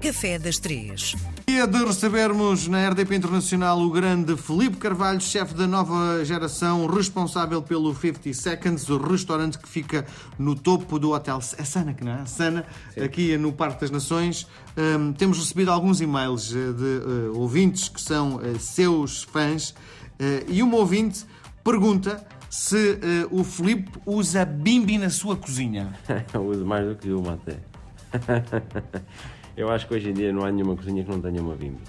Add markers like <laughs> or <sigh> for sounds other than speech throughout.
Café das Três. Dia de recebermos na RDP Internacional o grande Felipe Carvalho, chefe da nova geração, responsável pelo 50 Seconds, o restaurante que fica no topo do hotel é Sana, que não é? Sana, aqui no Parque das Nações. Hum, temos recebido alguns e-mails eh, de uh, ouvintes que são uh, seus fãs uh, e uma ouvinte pergunta se o Felipe usa bimbi na sua cozinha. <laughs> uso mais do que uma até. <laughs> Eu acho que hoje em dia não há nenhuma cozinha que não tenha uma bimbi.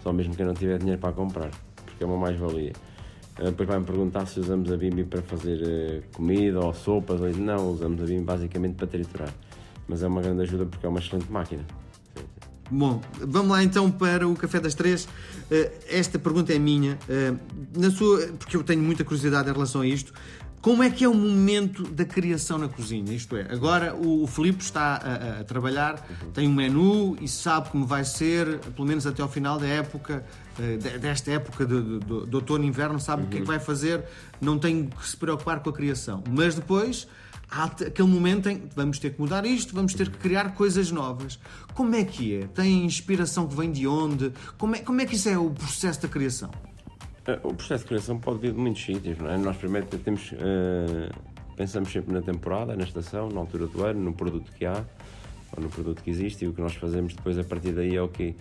Só mesmo quem não tiver dinheiro para comprar, porque é uma mais-valia. Ah, depois vai-me perguntar se usamos a bimbi para fazer uh, comida ou sopas. Não, usamos a bimbi basicamente para triturar. Mas é uma grande ajuda porque é uma excelente máquina. Bom, vamos lá então para o Café das Três. Uh, esta pergunta é minha, na sua, porque eu tenho muita curiosidade em relação a isto. Como é que é o momento da criação na cozinha? Isto é, agora o Filipe está a, a trabalhar, uhum. tem um menu e sabe como vai ser, pelo menos até ao final da época, eh, desta época de, de, de outono e inverno, sabe uhum. o que é que vai fazer, não tem que se preocupar com a criação. Mas depois há aquele momento em que vamos ter que mudar isto, vamos ter que criar coisas novas. Como é que é? Tem inspiração que vem de onde? Como é, como é que isso é o processo da criação? Eh, o processo de criação pode vir de muitos sítios, não é? Nós primeiro temos, uh, pensamos sempre na temporada, na estação, na altura do ano, no produto que há, ou no produto que existe, e o que nós fazemos depois a partir daí é o que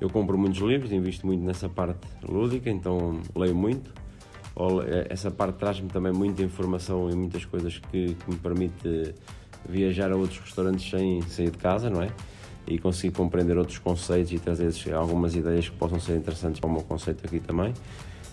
eu compro muitos livros, invisto muito nessa parte lúdica, então leio muito. Eh, essa parte traz-me também muita informação e muitas coisas que, que, me permite viajar a outros restaurantes sem sair de casa, não é? E conseguir compreender outros conceitos e trazer algumas ideias que possam ser interessantes para o meu conceito aqui também.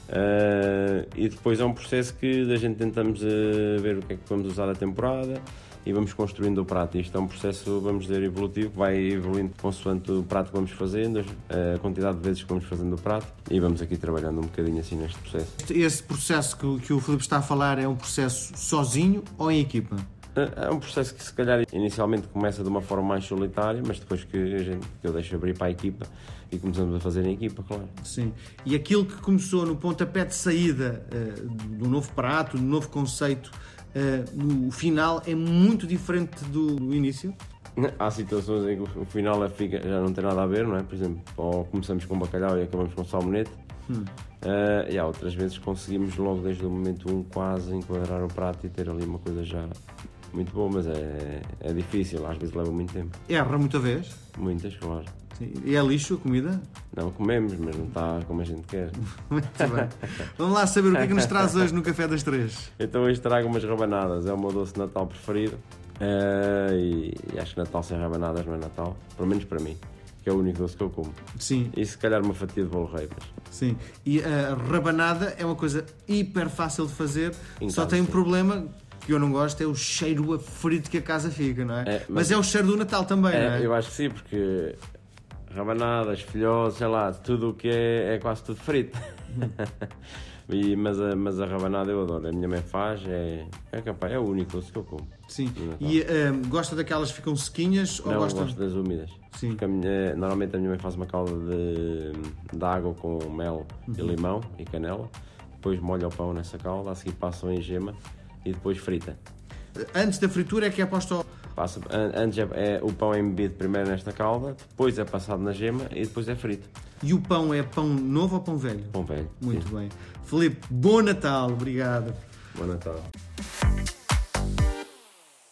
Uh, e depois é um processo que a gente tentamos uh, ver o que é que vamos usar da temporada e vamos construindo o prato. Isto é um processo, vamos dizer, evolutivo, que vai evoluindo consoante o prato que vamos fazendo, a quantidade de vezes que vamos fazendo o prato e vamos aqui trabalhando um bocadinho assim neste processo. Esse processo que, que o Filipe está a falar é um processo sozinho ou em equipa? É, é um processo que se calhar inicialmente começa de uma forma mais solitária, mas depois que, a gente, que eu deixo abrir para a equipa e começamos a fazer em equipa, claro. Sim. E aquilo que começou no pontapé de saída uh, do novo prato, do novo conceito, uh, no final é muito diferente do, do, início? <laughs> Há situações em que o final é, fica, já não tem nada a ver, não é? Por exemplo, ou começamos com bacalhau e acabamos com salmonete. Hum. Uh, e há outras vezes conseguimos logo desde o momento 1 um, quase enquadrar o prato e ter ali uma coisa já muito bom, mas é, é difícil, às vezes leva muito tempo. Erra muita vez? Muitas, claro. Sim. E é lixo a comida? Não, comemos, mas não está como a gente quer. <laughs> muito bem. Vamos lá saber o que é que nos traz hoje no Café das Três. Então hoje trago umas rabanadas, é o meu doce de Natal preferido. Uh, e, e, acho que Natal sem rabanadas não é Natal, pelo menos para mim, que é o único doce que eu como. Sim. E se calhar uma fatia de bolo rei. Mas... Sim. E a rabanada é uma coisa hiper fácil de fazer, em só tem um problema que eu não gosto é o cheiro a frito que a casa fica, não é? é mas, mas, é o cheiro do Natal também, é, não é? Eu acho que sim, porque rabanadas, filhoses, sei lá, tudo o que é, é quase tudo frito. <laughs> e, mas, a, mas a rabanada eu adoro, a minha mãe faz, é, é, capaz, é o único doce que eu como. Sim, e um, gosta daquelas que ficam sequinhas? Ou não, gosta... gosto das úmidas. Sim. Porque a minha, normalmente a minha mãe faz uma calda de, de água com mel uhum. e limão e canela, depois molha o pão nessa calda, a seguir passam em gema e depois frita. Antes da fritura é que é posto Passa, antes é, é, o pão é embebido primeiro nesta calda, depois é passado na gema e depois é frito. E o pão é pão novo ou pão velho? Pão velho. Muito sim. bem. Felipe, bom Natal, obrigado. Bom Natal.